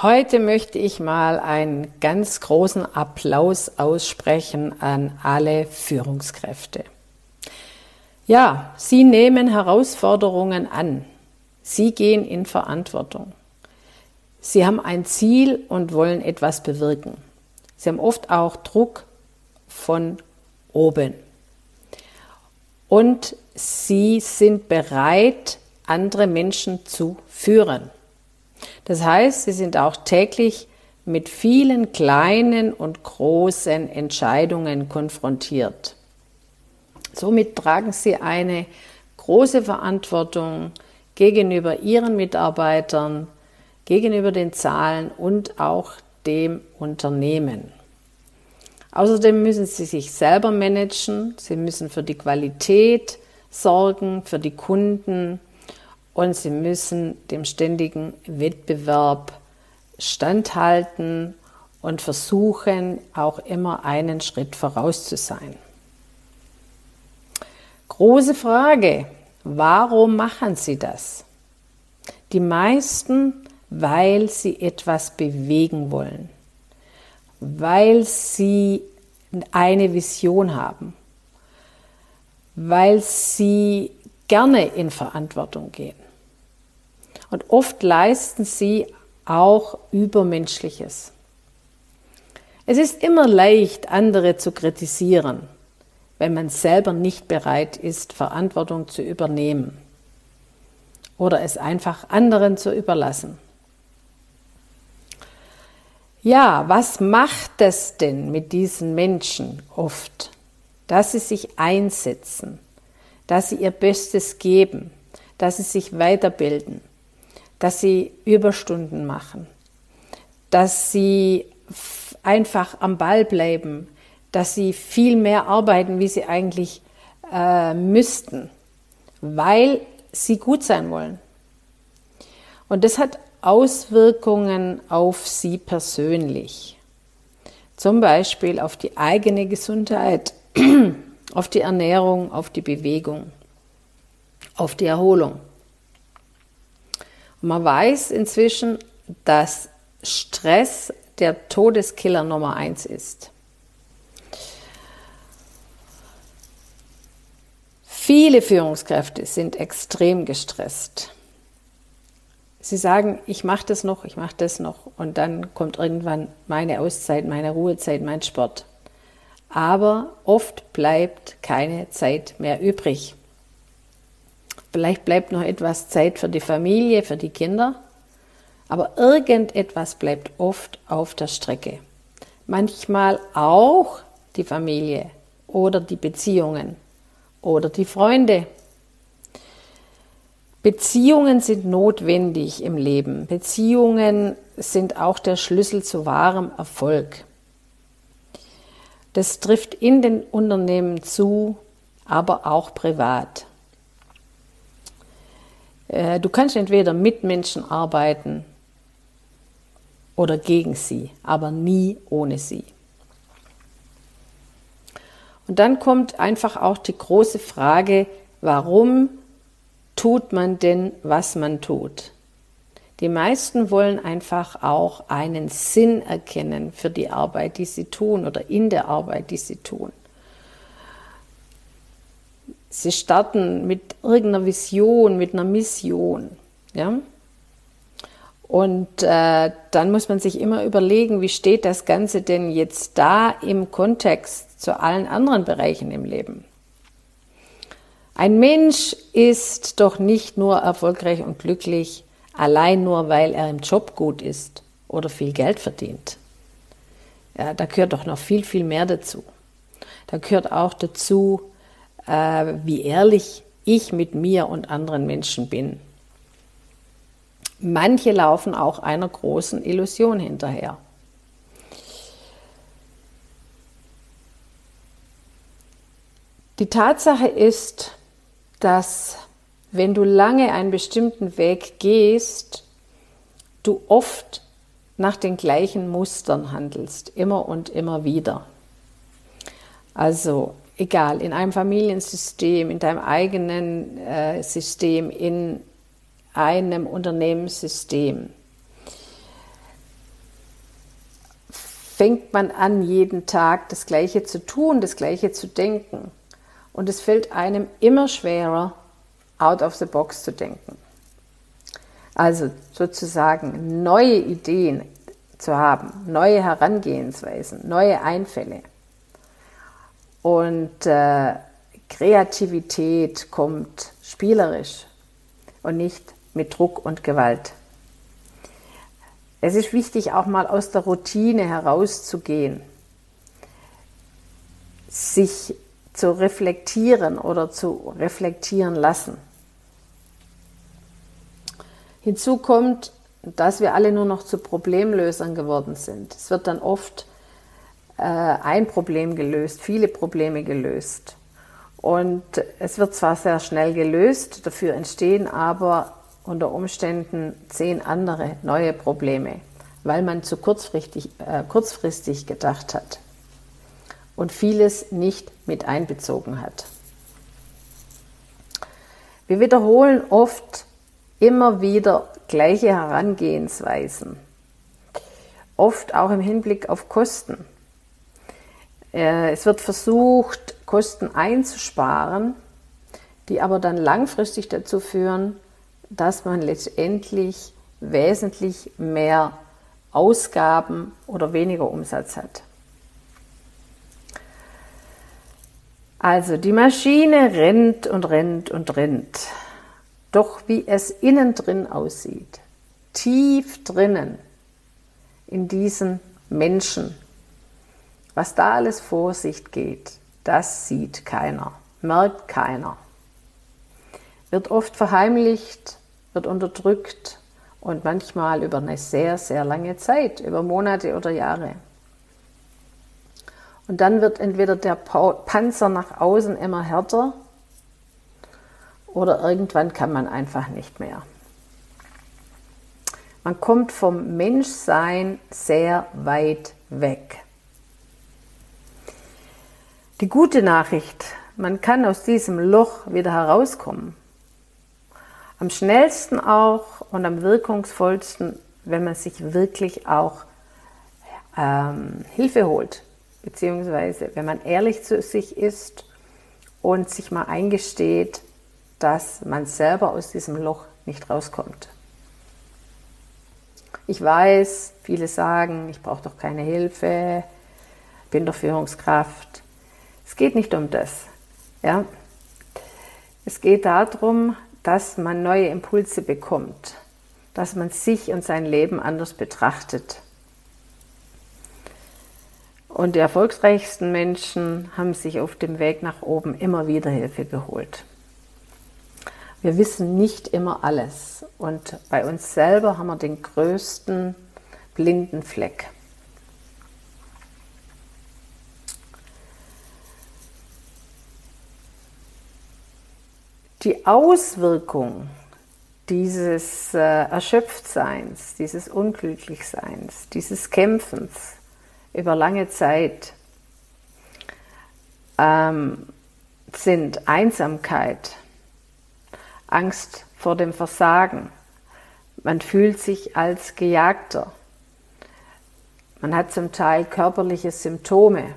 Heute möchte ich mal einen ganz großen Applaus aussprechen an alle Führungskräfte. Ja, Sie nehmen Herausforderungen an. Sie gehen in Verantwortung. Sie haben ein Ziel und wollen etwas bewirken. Sie haben oft auch Druck von oben. Und Sie sind bereit, andere Menschen zu führen. Das heißt, sie sind auch täglich mit vielen kleinen und großen Entscheidungen konfrontiert. Somit tragen sie eine große Verantwortung gegenüber ihren Mitarbeitern, gegenüber den Zahlen und auch dem Unternehmen. Außerdem müssen sie sich selber managen, sie müssen für die Qualität sorgen, für die Kunden, und sie müssen dem ständigen Wettbewerb standhalten und versuchen auch immer einen Schritt voraus zu sein. Große Frage, warum machen sie das? Die meisten, weil sie etwas bewegen wollen, weil sie eine Vision haben, weil sie gerne in Verantwortung gehen. Und oft leisten sie auch Übermenschliches. Es ist immer leicht, andere zu kritisieren, wenn man selber nicht bereit ist, Verantwortung zu übernehmen oder es einfach anderen zu überlassen. Ja, was macht es denn mit diesen Menschen oft, dass sie sich einsetzen, dass sie ihr Bestes geben, dass sie sich weiterbilden, dass sie Überstunden machen, dass sie einfach am Ball bleiben, dass sie viel mehr arbeiten, wie sie eigentlich äh, müssten, weil sie gut sein wollen. Und das hat Auswirkungen auf sie persönlich. Zum Beispiel auf die eigene Gesundheit, auf die Ernährung, auf die Bewegung, auf die Erholung. Man weiß inzwischen, dass Stress der Todeskiller Nummer eins ist. Viele Führungskräfte sind extrem gestresst. Sie sagen, ich mache das noch, ich mache das noch und dann kommt irgendwann meine Auszeit, meine Ruhezeit, mein Sport. Aber oft bleibt keine Zeit mehr übrig. Vielleicht bleibt noch etwas Zeit für die Familie, für die Kinder, aber irgendetwas bleibt oft auf der Strecke. Manchmal auch die Familie oder die Beziehungen oder die Freunde. Beziehungen sind notwendig im Leben. Beziehungen sind auch der Schlüssel zu wahrem Erfolg. Das trifft in den Unternehmen zu, aber auch privat. Äh, du kannst entweder mit Menschen arbeiten oder gegen sie, aber nie ohne sie. Und dann kommt einfach auch die große Frage, warum tut man denn, was man tut? Die meisten wollen einfach auch einen Sinn erkennen für die Arbeit, die sie tun oder in der Arbeit, die sie tun. Sie starten mit irgendeiner Vision, mit einer Mission. Ja? Und äh, dann muss man sich immer überlegen, wie steht das Ganze denn jetzt da im Kontext zu allen anderen Bereichen im Leben. Ein Mensch ist doch nicht nur erfolgreich und glücklich, allein nur weil er im Job gut ist oder viel Geld verdient. Ja, da gehört doch noch viel, viel mehr dazu. Da gehört auch dazu, äh, wie ehrlich ich mit mir und anderen Menschen bin. Manche laufen auch einer großen Illusion hinterher. Die Tatsache ist, dass wenn du lange einen bestimmten Weg gehst, du oft nach den gleichen Mustern handelst, immer und immer wieder. Also egal, in einem Familiensystem, in deinem eigenen äh, System, in einem Unternehmenssystem. Fängt man an, jeden Tag das Gleiche zu tun, das Gleiche zu denken. Und es fällt einem immer schwerer, out of the box zu denken. Also sozusagen neue Ideen zu haben, neue Herangehensweisen, neue Einfälle. Und äh, Kreativität kommt spielerisch und nicht mit Druck und Gewalt. Es ist wichtig, auch mal aus der Routine herauszugehen, sich zu reflektieren oder zu reflektieren lassen. Hinzu kommt, dass wir alle nur noch zu Problemlösern geworden sind. Es wird dann oft ein Problem gelöst, viele Probleme gelöst. Und es wird zwar sehr schnell gelöst, dafür entstehen aber unter Umständen zehn andere neue Probleme, weil man zu kurzfristig, äh, kurzfristig gedacht hat und vieles nicht mit einbezogen hat. Wir wiederholen oft immer wieder gleiche Herangehensweisen, oft auch im Hinblick auf Kosten. Äh, es wird versucht, Kosten einzusparen, die aber dann langfristig dazu führen, dass man letztendlich wesentlich mehr Ausgaben oder weniger Umsatz hat. Also die Maschine rennt und rennt und rennt. Doch wie es innen drin aussieht, tief drinnen in diesen Menschen, was da alles vor sich geht, das sieht keiner, merkt keiner. Wird oft verheimlicht, wird unterdrückt und manchmal über eine sehr, sehr lange Zeit, über Monate oder Jahre. Und dann wird entweder der Panzer nach außen immer härter oder irgendwann kann man einfach nicht mehr. Man kommt vom Menschsein sehr weit weg. Die gute Nachricht, man kann aus diesem Loch wieder herauskommen. Am schnellsten auch und am wirkungsvollsten, wenn man sich wirklich auch ähm, Hilfe holt, beziehungsweise wenn man ehrlich zu sich ist und sich mal eingesteht, dass man selber aus diesem Loch nicht rauskommt. Ich weiß, viele sagen, ich brauche doch keine Hilfe, bin doch Führungskraft. Es geht nicht um das. Ja? Es geht darum, dass man neue Impulse bekommt, dass man sich und sein Leben anders betrachtet. Und die erfolgreichsten Menschen haben sich auf dem Weg nach oben immer wieder Hilfe geholt. Wir wissen nicht immer alles und bei uns selber haben wir den größten blinden Fleck. Die Auswirkung dieses äh, Erschöpftseins, dieses Unglücklichseins, dieses Kämpfens über lange Zeit ähm, sind Einsamkeit, Angst vor dem Versagen, man fühlt sich als Gejagter, man hat zum Teil körperliche Symptome,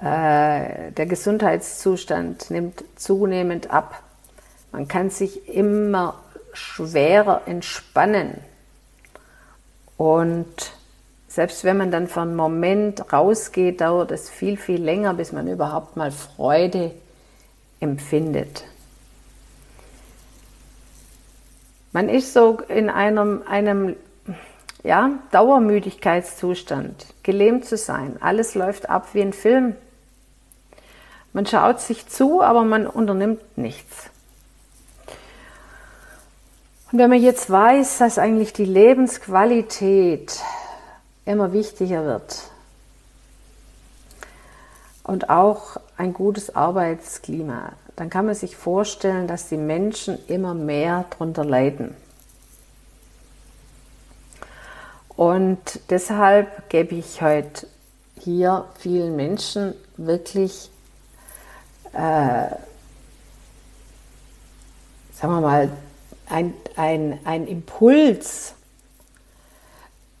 der Gesundheitszustand nimmt zunehmend ab. Man kann sich immer schwerer entspannen. Und selbst wenn man dann für einen Moment rausgeht, dauert es viel, viel länger, bis man überhaupt mal Freude empfindet. Man ist so in einem, einem ja, Dauermüdigkeitszustand, gelähmt zu sein. Alles läuft ab wie ein Film. Man schaut sich zu, aber man unternimmt nichts. Und wenn man jetzt weiß, dass eigentlich die Lebensqualität immer wichtiger wird und auch ein gutes Arbeitsklima, dann kann man sich vorstellen, dass die Menschen immer mehr darunter leiden. Und deshalb gebe ich heute hier vielen Menschen wirklich, sagen wir mal, ein, ein, ein Impuls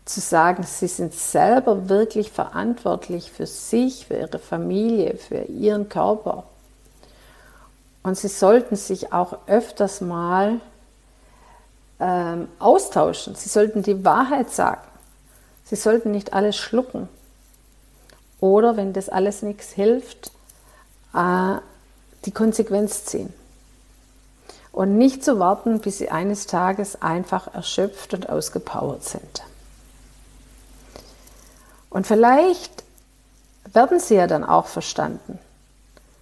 zu sagen, sie sind selber wirklich verantwortlich für sich, für ihre Familie, für ihren Körper. Und sie sollten sich auch öfters mal ähm, austauschen. Sie sollten die Wahrheit sagen. Sie sollten nicht alles schlucken. Oder wenn das alles nichts hilft, äh, die Konsequenz ziehen. Und nicht zu warten, bis sie eines Tages einfach erschöpft und ausgepowert sind. Und vielleicht werden sie ja dann auch verstanden.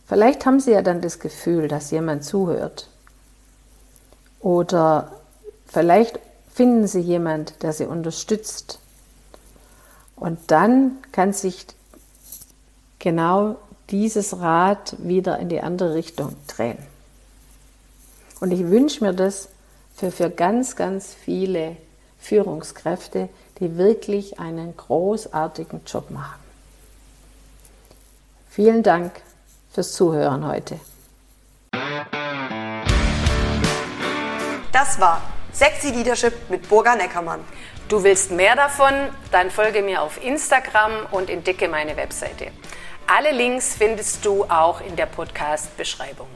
Vielleicht haben sie ja dann das Gefühl, dass jemand zuhört. Oder vielleicht finden sie jemand, der sie unterstützt. Und dann kann sich genau dieses Rad wieder in die andere Richtung drehen. Und ich wünsche mir das für, für ganz, ganz viele Führungskräfte, die wirklich einen großartigen Job machen. Vielen Dank fürs Zuhören heute. Das war Sexy Leadership mit Burga Neckermann. Du willst mehr davon? Dann folge mir auf Instagram und entdecke meine Webseite. Alle Links findest du auch in der Podcast-Beschreibung.